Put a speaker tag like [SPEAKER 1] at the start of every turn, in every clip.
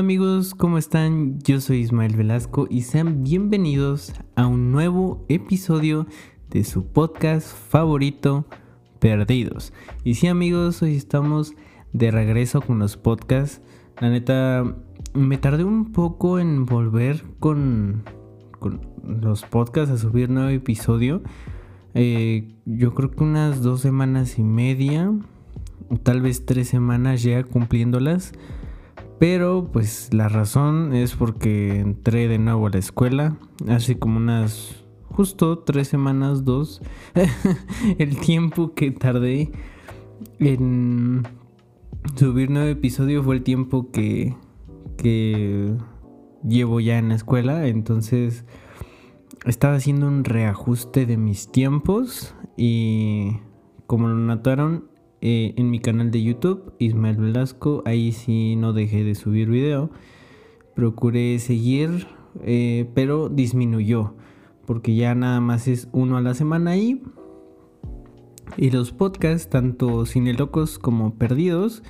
[SPEAKER 1] amigos? ¿Cómo están? Yo soy Ismael Velasco y sean bienvenidos a un nuevo episodio de su podcast favorito, Perdidos. Y sí amigos, hoy estamos de regreso con los podcasts. La neta, me tardé un poco en volver con, los podcasts a subir nuevo episodio. Eh, yo creo que unas dos semanas y media, tal vez tres semanas ya cumpliéndolas. Pero pues la razón es porque entré de nuevo a la escuela, hace como unas justo tres semanas, dos, el tiempo que tardé en subir nuevo episodio fue el tiempo que, que llevo ya en la escuela, entonces estaba haciendo un reajuste de mis tiempos y como lo notaron eh, en mi canal de YouTube, Ismael Velasco. Ahí sí no dejé de subir video. Procuré seguir, eh, pero disminuyó. Porque ya nada más es uno a la semana ahí. Y los podcasts, tanto Cine Locos como Perdidos,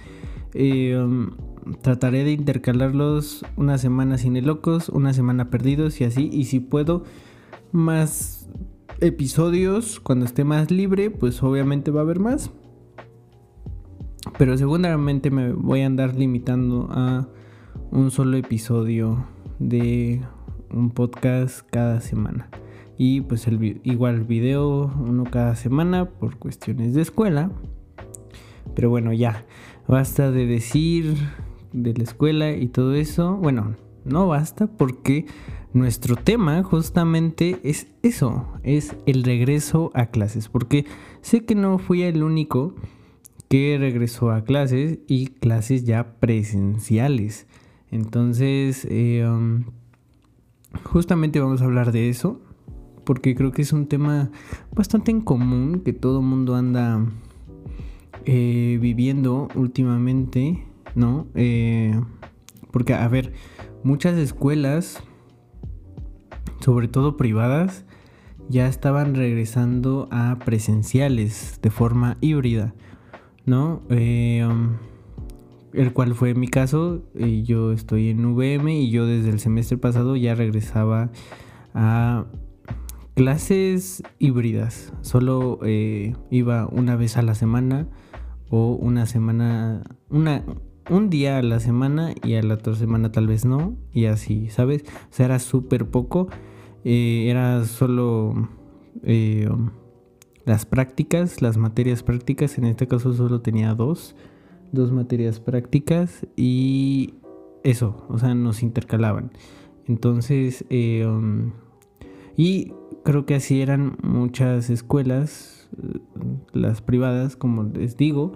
[SPEAKER 1] eh, um, trataré de intercalarlos una semana Cine Locos, una semana Perdidos y así. Y si puedo, más episodios cuando esté más libre, pues obviamente va a haber más. Pero seguramente me voy a andar limitando a un solo episodio de un podcast cada semana. Y pues el, igual video uno cada semana por cuestiones de escuela. Pero bueno, ya. Basta de decir de la escuela y todo eso. Bueno, no basta porque nuestro tema justamente es eso. Es el regreso a clases. Porque sé que no fui el único que regresó a clases y clases ya presenciales. Entonces, eh, um, justamente vamos a hablar de eso, porque creo que es un tema bastante en común que todo mundo anda eh, viviendo últimamente, ¿no? Eh, porque, a ver, muchas escuelas, sobre todo privadas, ya estaban regresando a presenciales de forma híbrida. ¿No? Eh, um, el cual fue mi caso. Eh, yo estoy en VM y yo desde el semestre pasado ya regresaba a clases híbridas. Solo eh, iba una vez a la semana o una semana, una, un día a la semana y a la otra semana tal vez no. Y así, ¿sabes? O sea, era súper poco. era solo... Um, las prácticas, las materias prácticas, en este caso solo tenía dos, dos materias prácticas y eso, o sea, nos intercalaban. Entonces, eh, um, y creo que así eran muchas escuelas, las privadas, como les digo.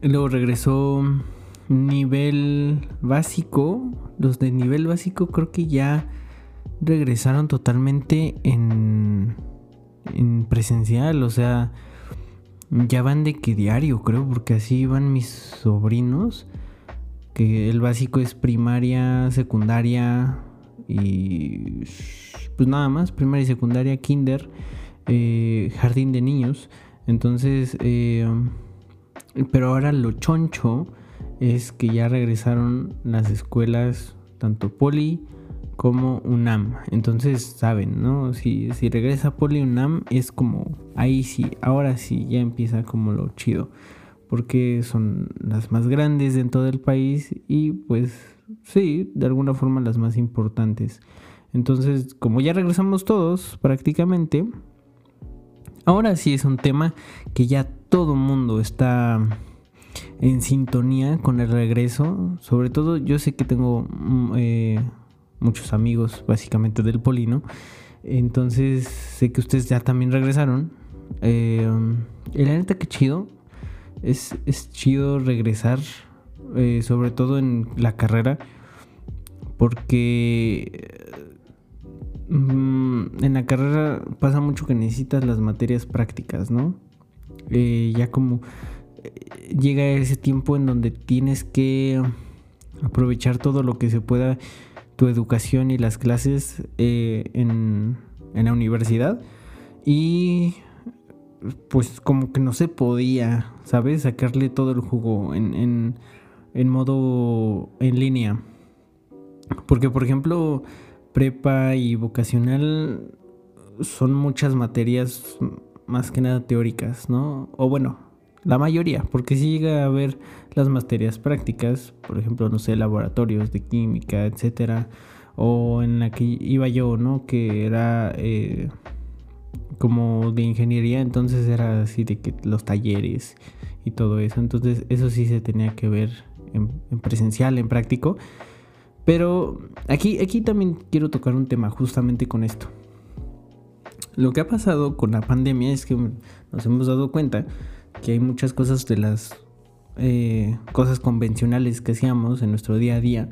[SPEAKER 1] Luego regresó nivel básico, los de nivel básico creo que ya regresaron totalmente en en presencial, o sea, ya van de que diario, creo, porque así van mis sobrinos, que el básico es primaria, secundaria y pues nada más, primaria y secundaria, kinder, eh, jardín de niños, entonces, eh, pero ahora lo choncho es que ya regresaron las escuelas, tanto poli, como UNAM. Entonces, saben, ¿no? Si, si regresa Poli UNAM es como, ahí sí, ahora sí, ya empieza como lo chido. Porque son las más grandes dentro del país y pues sí, de alguna forma las más importantes. Entonces, como ya regresamos todos prácticamente, ahora sí es un tema que ya todo mundo está en sintonía con el regreso. Sobre todo yo sé que tengo... Mm, eh, muchos amigos básicamente del Polino. Entonces sé que ustedes ya también regresaron. Eh, la neta que chido. Es, es chido regresar. Eh, sobre todo en la carrera. Porque mm, en la carrera pasa mucho que necesitas las materias prácticas, ¿no? Eh, ya como eh, llega ese tiempo en donde tienes que aprovechar todo lo que se pueda tu educación y las clases eh, en, la universidad y pues como que no se podía, ¿sabes? Sacarle todo el jugo en, en modo en línea. Porque, por ejemplo, prepa y vocacional son muchas materias más que nada teóricas, ¿no? O bueno, la mayoría, porque si llega a ver las materias prácticas, por ejemplo, no sé, laboratorios de química, etcétera, o en la que iba yo, ¿no? Que era eh, como de ingeniería, entonces era así de que los talleres y todo eso, entonces eso sí se tenía que ver en, presencial, en práctico. Pero aquí, aquí también quiero tocar un tema justamente con esto. Lo que ha pasado con la pandemia es que nos hemos dado cuenta que hay muchas cosas de las eh, cosas convencionales que hacíamos en nuestro día a día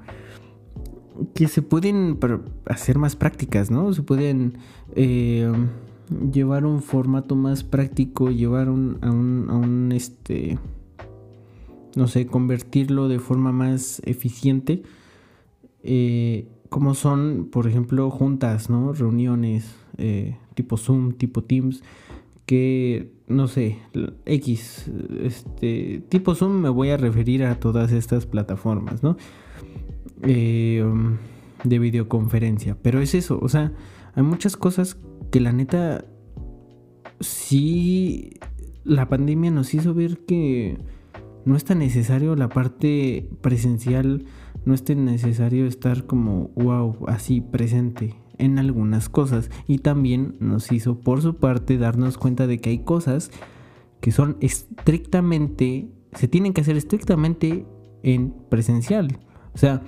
[SPEAKER 1] que se pueden hacer más prácticas, ¿no? Se pueden eh, llevar un formato más práctico, llevar un, a, un, a un, este, no sé, convertirlo de forma más eficiente, eh, como son, por ejemplo, juntas, ¿no? Reuniones tipo Zoom, tipo Teams, que, no sé, X, este, tipo Zoom me voy a referir a todas estas plataformas, ¿no? Eh, de videoconferencia, pero es eso, o sea, hay muchas cosas que la neta, sí, la pandemia nos hizo ver que no es tan necesario la parte presencial, no es tan necesario estar como wow, así presente en algunas cosas. Y también nos hizo por su parte darnos cuenta de que hay cosas que son estrictamente, se tienen que hacer estrictamente en presencial. O sea,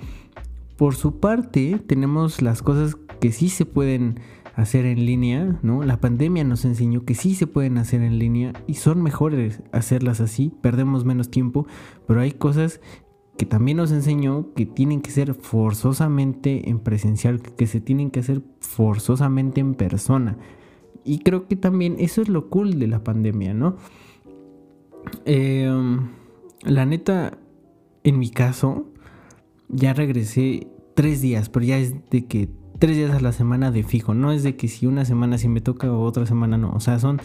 [SPEAKER 1] por su parte tenemos las cosas que sí se pueden hacer en línea, ¿no? La pandemia nos enseñó que sí se pueden hacer en línea y son mejores hacerlas así, perdemos menos tiempo, pero hay cosas que también nos enseñó que tienen que ser forzosamente en presencial, que se tienen que hacer forzosamente en persona. Y creo que también eso es lo cool de la pandemia, ¿no? Em, la neta, en mi caso, ya regresé tres días, pero ya es de que tres días a la semana de fijo. No es de que si una semana sí me toca o otra semana no. O sea, son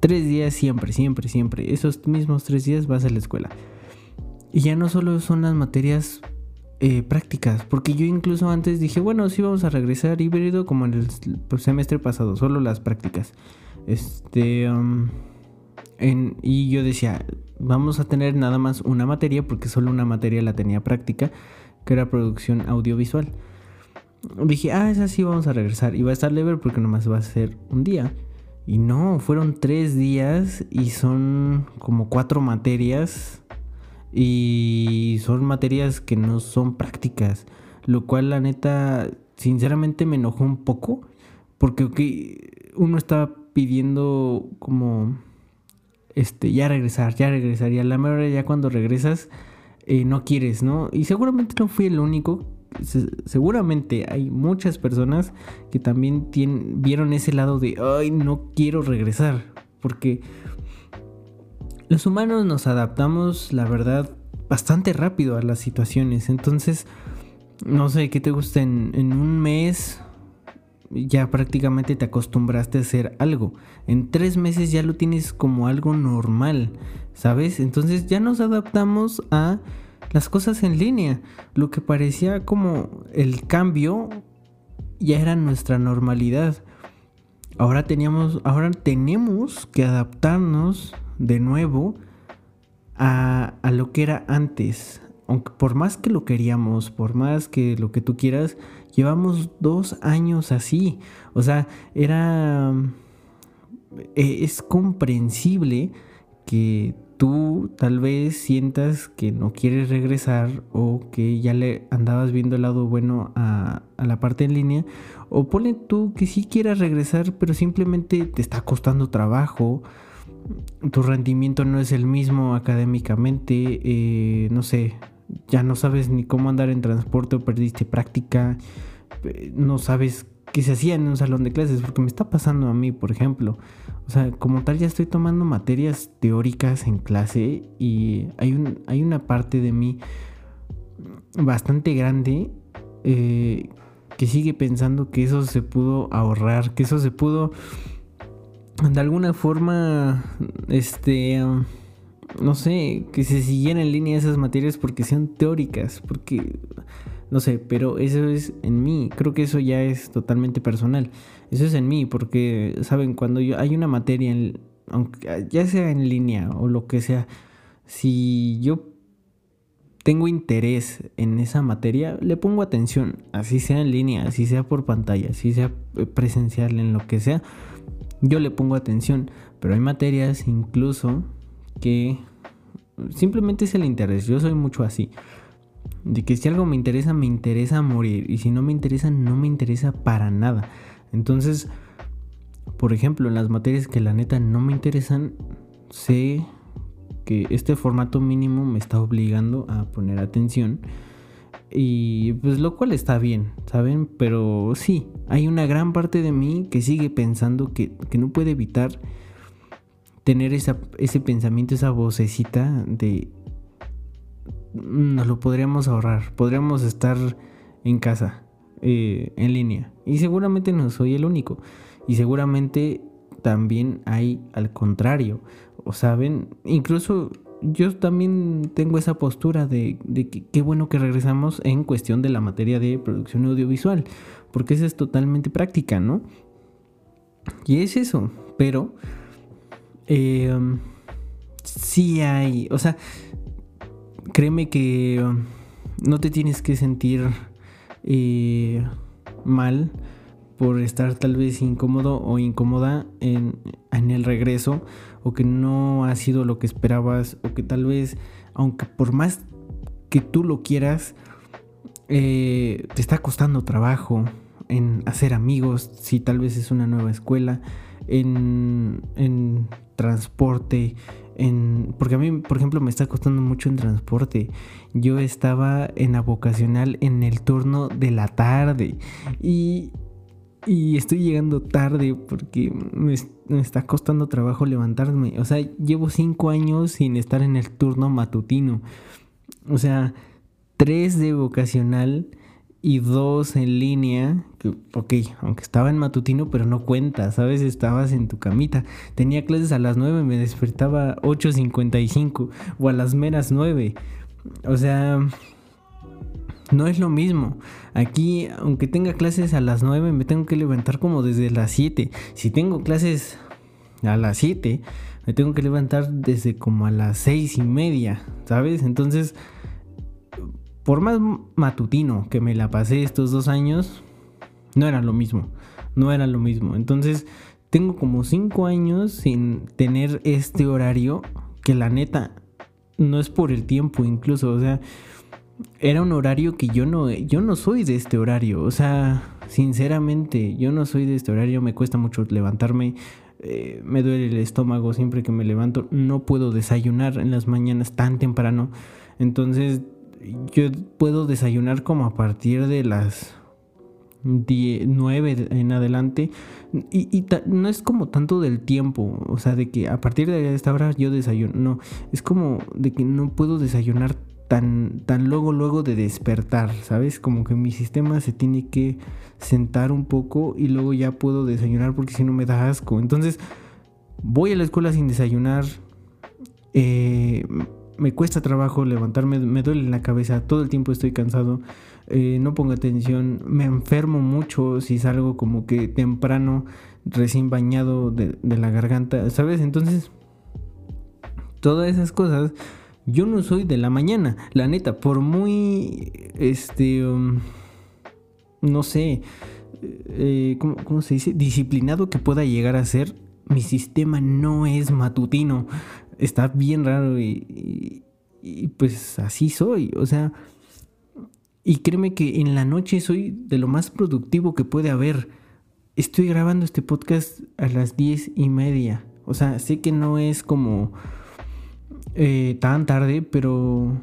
[SPEAKER 1] tres días siempre, siempre, siempre. Esos mismos tres días vas a la escuela. Y ya no solo son las materias eh, prácticas, porque yo incluso antes dije, bueno, sí vamos a regresar híbrido como en el pues, semestre pasado, solo las prácticas. Este. Um, y yo decía, vamos a tener nada más una materia, porque solo una materia la tenía práctica, que era producción audiovisual. Dije, ah, esa sí vamos a regresar. Y va a estar leve porque nomás va a ser un día. Y no, fueron tres días y son como cuatro materias. Y son materias que no son prácticas. Lo cual la neta, sinceramente me enojó un poco. Porque uno estaba pidiendo como, este, ya regresar, ya regresar. Y a la mejor ya cuando regresas, eh, no quieres, ¿no? Y seguramente no fui el único seguramente hay muchas personas que también vieron ese lado de, ay, no quiero regresar, porque los humanos nos adaptamos, la verdad, bastante rápido a las situaciones. Entonces, no sé, ¿qué te gusta? En, en un mes ya prácticamente te acostumbraste a hacer algo. En tres meses ya lo tienes como algo normal, ¿sabes? Entonces ya nos adaptamos a las cosas en línea. Lo que parecía como el cambio ya era nuestra normalidad. Ahora teníamos, ahora tenemos que adaptarnos de nuevo a, a lo que era antes. Aunque por más que lo queríamos, por más que lo que tú quieras, llevamos dos años así. O sea, era... E, es comprensible que tú tal vez sientas que no quieres regresar o que ya le andabas viendo el lado bueno a, la parte en línea o pone tú que sí quieras regresar pero simplemente te está costando trabajo tu rendimiento no es el mismo académicamente eh, no sé ya no sabes ni cómo andar en transporte o perdiste práctica eh, no sabes qué se hacía en un salón de clases porque me está pasando a mí por ejemplo. O sea, como tal ya estoy tomando materias teóricas en clase y hay, un, hay una parte de mí bastante grande eh, que sigue pensando que eso se pudo ahorrar, que eso se pudo de alguna forma este no sé, que se siguieran en línea esas materias porque sean teóricas, porque, no sé, pero eso es en mí, creo que eso ya es totalmente personal, eso es en mí, porque, ¿saben? Cuando yo, hay una materia, aunque ya sea en línea o lo que sea, si yo tengo interés en esa materia, le pongo atención, así sea en línea, así sea por pantalla, así sea presencial, en lo que sea, yo le pongo atención, pero hay materias incluso que simplemente es el interés, yo soy mucho así, de que si algo me interesa, me interesa morir, y si no me interesa, no me interesa para nada. Entonces, por ejemplo, en las materias que la neta no me interesan, sé que este formato mínimo me está obligando a poner atención. Y pues lo cual está bien, ¿saben? Pero sí, hay una gran parte de mí que sigue pensando que, no puede evitar tener ese pensamiento, esa vocecita de nos lo podríamos ahorrar, podríamos estar en casa, eh, en línea. Y seguramente no soy el único. Y seguramente también hay al contrario. O saben, incluso yo también tengo esa postura de, que qué bueno que regresamos en cuestión de la materia de producción audiovisual, porque esa es totalmente práctica, ¿no? Y es eso, pero eh, sí hay, o sea, créeme que um, no te tienes que sentir eh, mal por estar tal vez incómodo o incómoda en, el regreso o que no ha sido lo que esperabas o que tal vez, aunque por más que tú lo quieras, eh, te está costando trabajo en hacer amigos, si tal vez es una nueva escuela, en, en transporte, en, porque a mí, por ejemplo, me está costando mucho en transporte. Yo estaba en la vocacional en el turno de la tarde y y estoy llegando tarde porque me, está costando trabajo levantarme. O sea, llevo cinco años sin estar en el turno matutino. O sea, tres de vocacional y dos en línea. Ok, aunque estaba en matutino, pero no cuenta, ¿sabes? Estabas en tu camita. Tenía clases a las nueve, me despertaba 8.55 o a las meras nueve. O sea, no es lo mismo. Aquí, aunque tenga clases a las 9, me tengo que levantar como desde las 7. Si tengo clases a las 7, me tengo que levantar desde como a las 6 y media, ¿sabes? Entonces, por más matutino que me la pasé estos dos años, no era lo mismo. No era lo mismo. Entonces, tengo como 5 años sin tener este horario que la neta no es por el tiempo incluso, o sea era un horario que yo no, yo no soy de este horario. O sea, sinceramente, yo no soy de este horario. Me cuesta mucho levantarme. Eh, me duele el estómago siempre que me levanto. No puedo desayunar en las mañanas tan temprano. Entonces, yo puedo desayunar como a partir de las 9 en adelante. Y, no es como tanto del tiempo. O sea, de que a partir de esta hora yo desayuno. No, es como de que no puedo desayunar tan, tan luego, luego de despertar, ¿sabes? Como que mi sistema se tiene que sentar un poco y luego ya puedo desayunar porque si no me da asco. Entonces, voy a la escuela sin desayunar. Eh, me cuesta trabajo levantarme, me duele la cabeza, todo el tiempo estoy cansado, eh, no pongo atención, me enfermo mucho si salgo como que temprano, recién bañado de, de la garganta, ¿sabes? Entonces, todas esas cosas yo no soy de la mañana, la neta, por muy, este, um, no sé, eh, ¿cómo, se dice? Disciplinado que pueda llegar a ser, mi sistema no es matutino. Está bien raro y, y pues así soy, o sea, y créeme que en la noche soy de lo más productivo que puede haber. Estoy grabando este podcast a las diez y media. O sea, sé que no es como eh, tan tarde, pero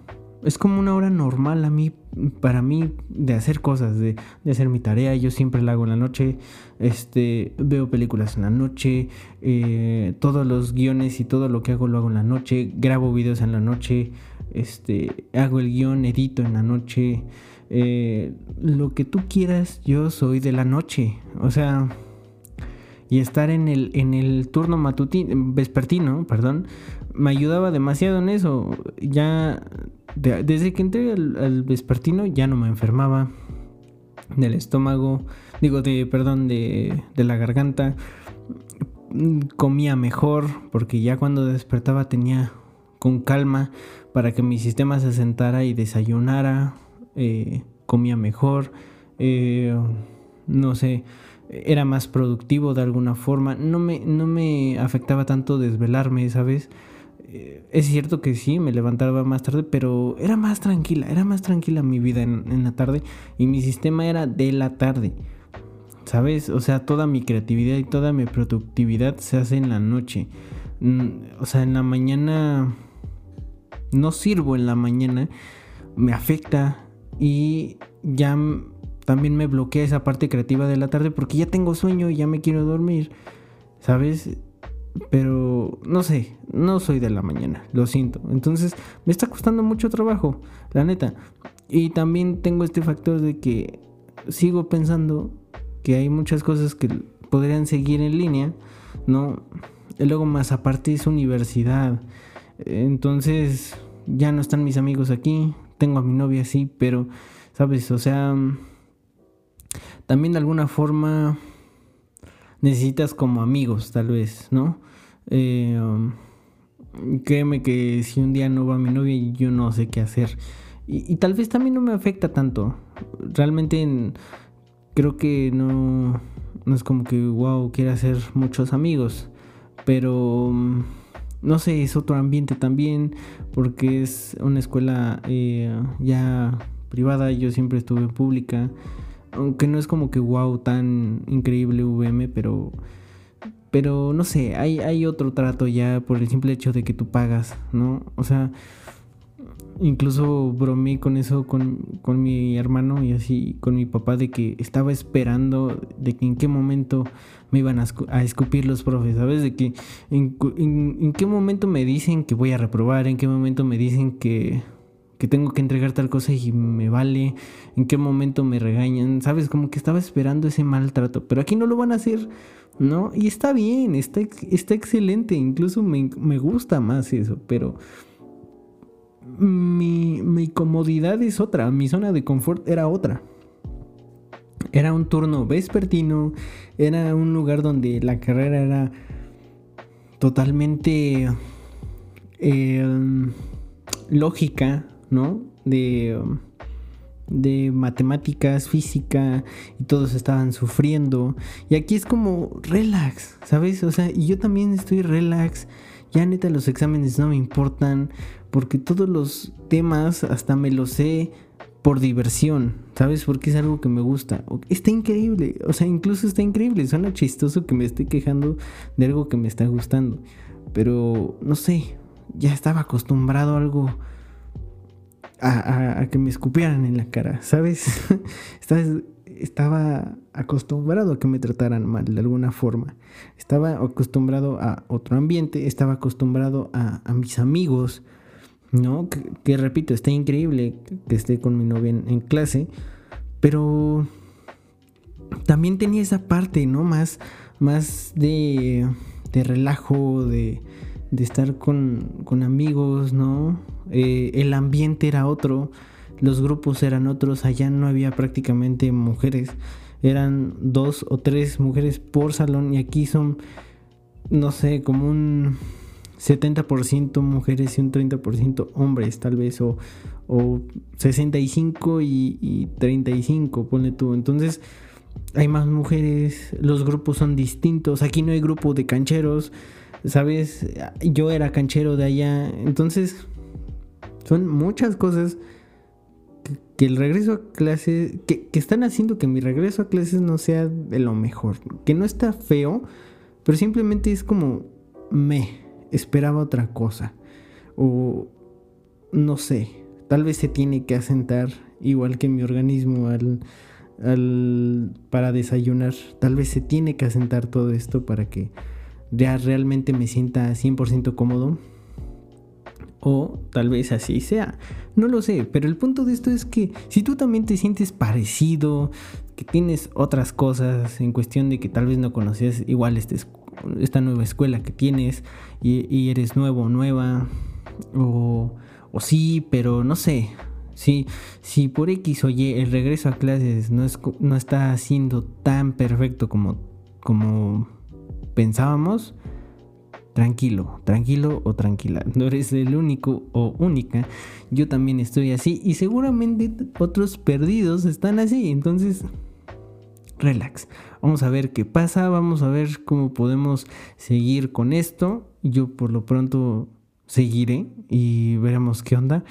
[SPEAKER 1] es como una hora normal a mí, para mí, de hacer cosas, de, hacer mi tarea. Yo siempre la hago en la noche, este, veo películas en la noche, eh, todos los guiones y todo lo que hago lo hago en la noche, grabo videos en la noche, este, hago el guion, edito en la noche. Eh, lo que tú quieras, yo soy de la noche. O sea, y estar en el, en el turno matutino, vespertino, perdón, me ayudaba demasiado en eso. Ya desde que entré al, vespertino ya no me enfermaba del estómago, digo de, perdón, de, de la garganta. Comía mejor porque ya cuando despertaba tenía con calma para que mi sistema se sentara y desayunara, eh, comía mejor, eh, no sé, era más productivo de alguna forma, no me, no me afectaba tanto desvelarme, ¿sabes? Es cierto que sí, me levantaba más tarde, pero era más tranquila, era más tranquila mi vida en, en la tarde y mi sistema era de la tarde. ¿Sabes? O sea, toda mi creatividad y toda mi productividad se hace en la noche. Mm, o sea, en la mañana no sirvo en la mañana, me afecta y ya también me bloquea esa parte creativa de la tarde porque ya tengo sueño y ya me quiero dormir, ¿sabes? Pero no sé, no soy de la mañana, lo siento. Entonces me está costando mucho trabajo, la neta. Y también tengo este factor de que sigo pensando que hay muchas cosas que podrían seguir en línea, ¿no? Y luego más aparte es universidad. Entonces, ya no están mis amigos aquí, tengo a mi novia sí, pero, ¿sabes? O sea, también de alguna forma necesitas como amigos, tal vez, ¿no? Eh, créeme que si un día no va mi novia, yo no sé qué hacer. Y, tal vez también no me afecta tanto. Realmente creo que no, no es como que, wow, quiera hacer muchos amigos. Pero no sé, es otro ambiente también, porque es una escuela eh, ya privada, yo siempre estuve en pública, aunque no es como que wow, tan increíble VM, pero, pero no sé, hay, hay otro trato ya por el simple hecho de que tú pagas, ¿no? O sea, incluso bromé con eso con, con, mi hermano y así con mi papá de que estaba esperando de que en qué momento me iban a, escupir los profes, ¿sabes? De que en, qué momento me dicen que voy a reprobar, en qué momento me dicen que, que tengo que entregar tal cosa y me vale, en qué momento me regañan, ¿sabes? Como que estaba esperando ese maltrato, pero aquí no lo van a hacer, ¿no? Y está bien, está, está excelente, incluso me, me gusta más eso, pero mi, mi comodidad es otra, mi zona de confort era otra. Era un turno vespertino, era un lugar donde la carrera era totalmente em, lógica, ¿no? De, de matemáticas, física, y todos estaban sufriendo. Y aquí es como relax, ¿sabes? O sea, y yo también estoy relax. Ya neta los exámenes no me importan porque todos los temas hasta me los sé por diversión, ¿sabes? Porque es algo que me gusta. Está increíble, o sea, incluso está increíble. Suena chistoso que me esté quejando de algo que me está gustando. Pero, no sé, ya estaba acostumbrado a algo... A, que me escupieran en la cara, ¿sabes? estaba acostumbrado a que me trataran mal de alguna forma. Estaba acostumbrado a otro ambiente, estaba acostumbrado a, mis amigos, ¿no? Que, repito, está increíble que esté con mi novia en, clase, pero también tenía esa parte, ¿no? Más, más de, de relajo, de, de estar con, con, amigos, ¿no? Eh, el ambiente era otro, los grupos eran otros, allá no había prácticamente mujeres, eran dos o tres mujeres por salón y aquí son, no sé, como un 70% mujeres y un 30% hombres, tal vez, o, o 65 y, y 35, ponle tú. Entonces, hay más mujeres, los grupos son distintos. Aquí no hay grupo de cancheros, ¿sabes? Yo era canchero de allá. Entonces, son muchas cosas que, el regreso a clases, que, que, están haciendo que mi regreso a clases no sea de lo mejor. Que no está feo, pero simplemente es como me esperaba otra cosa. O no sé, tal vez se tiene que asentar igual que mi organismo al, al, para desayunar. Tal vez se tiene que asentar todo esto para que ya realmente me sienta 100% cómodo. O tal vez así sea. No lo sé, pero el punto de esto es que si tú también te sientes parecido, que tienes otras cosas en cuestión de que tal vez no conocías igual este esta nueva escuela que tienes y, eres nuevo o nueva, o, o, sí, pero no sé. Si, si por X o Y el regreso a clases no, es, no está siendo tan perfecto como, como pensábamos, tranquilo, tranquilo o tranquila. No eres el único o única. Yo también estoy así y seguramente otros perdidos están así. Entonces, relax. Vamos a ver qué pasa, vamos a ver cómo podemos seguir con esto. Yo por lo pronto seguiré y veremos qué onda.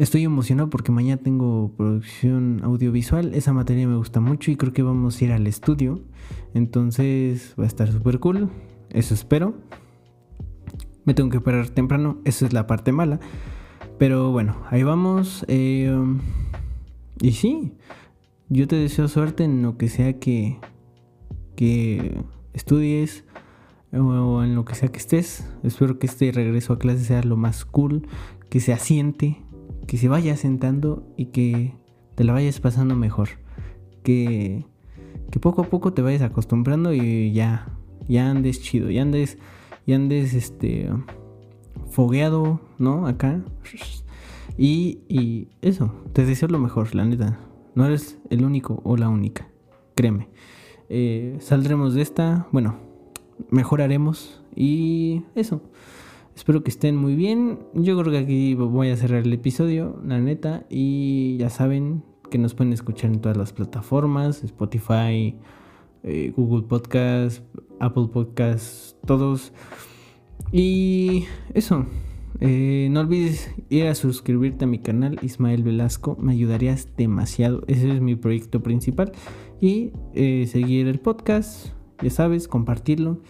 [SPEAKER 1] Estoy emocionado porque mañana tengo producción audiovisual. Esa materia me gusta mucho y creo que vamos a ir al estudio. Entonces va a estar súper cool. Eso espero. Me tengo que parar temprano, esa es la parte mala. Pero bueno, ahí vamos. Eh, y sí, yo te deseo suerte en lo que sea que, que estudies o en lo que sea que estés. Espero que este regreso a clase sea lo más cool, que se asiente, que se vaya sentando y que te la vayas pasando mejor. Que, que poco a poco te vayas acostumbrando y ya ya andes chido, ya andes, ya andes este, fogueado, ¿no? Acá. Y, y eso, te deseo lo mejor, la neta. No eres el único o la única, créeme. Eh, saldremos de esta, bueno, mejoraremos y eso. Espero que estén muy bien. Yo creo que aquí voy a cerrar el episodio, la neta. Y ya saben que nos pueden escuchar en todas las plataformas, Spotify, eh, Google Podcast, Apple Podcast, todos. Y eso. Eh, no olvides ir a suscribirte a mi canal Ismael Velasco, me ayudarías demasiado, ese es mi proyecto principal. Y eh, seguir el podcast, ya sabes, compartirlo.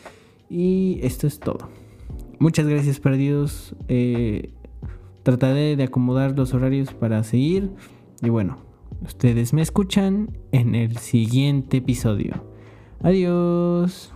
[SPEAKER 1] Y esto es todo. Muchas gracias perdidos. trataré de acomodar los horarios para seguir. Y bueno, ustedes me escuchan en el siguiente episodio. Adiós.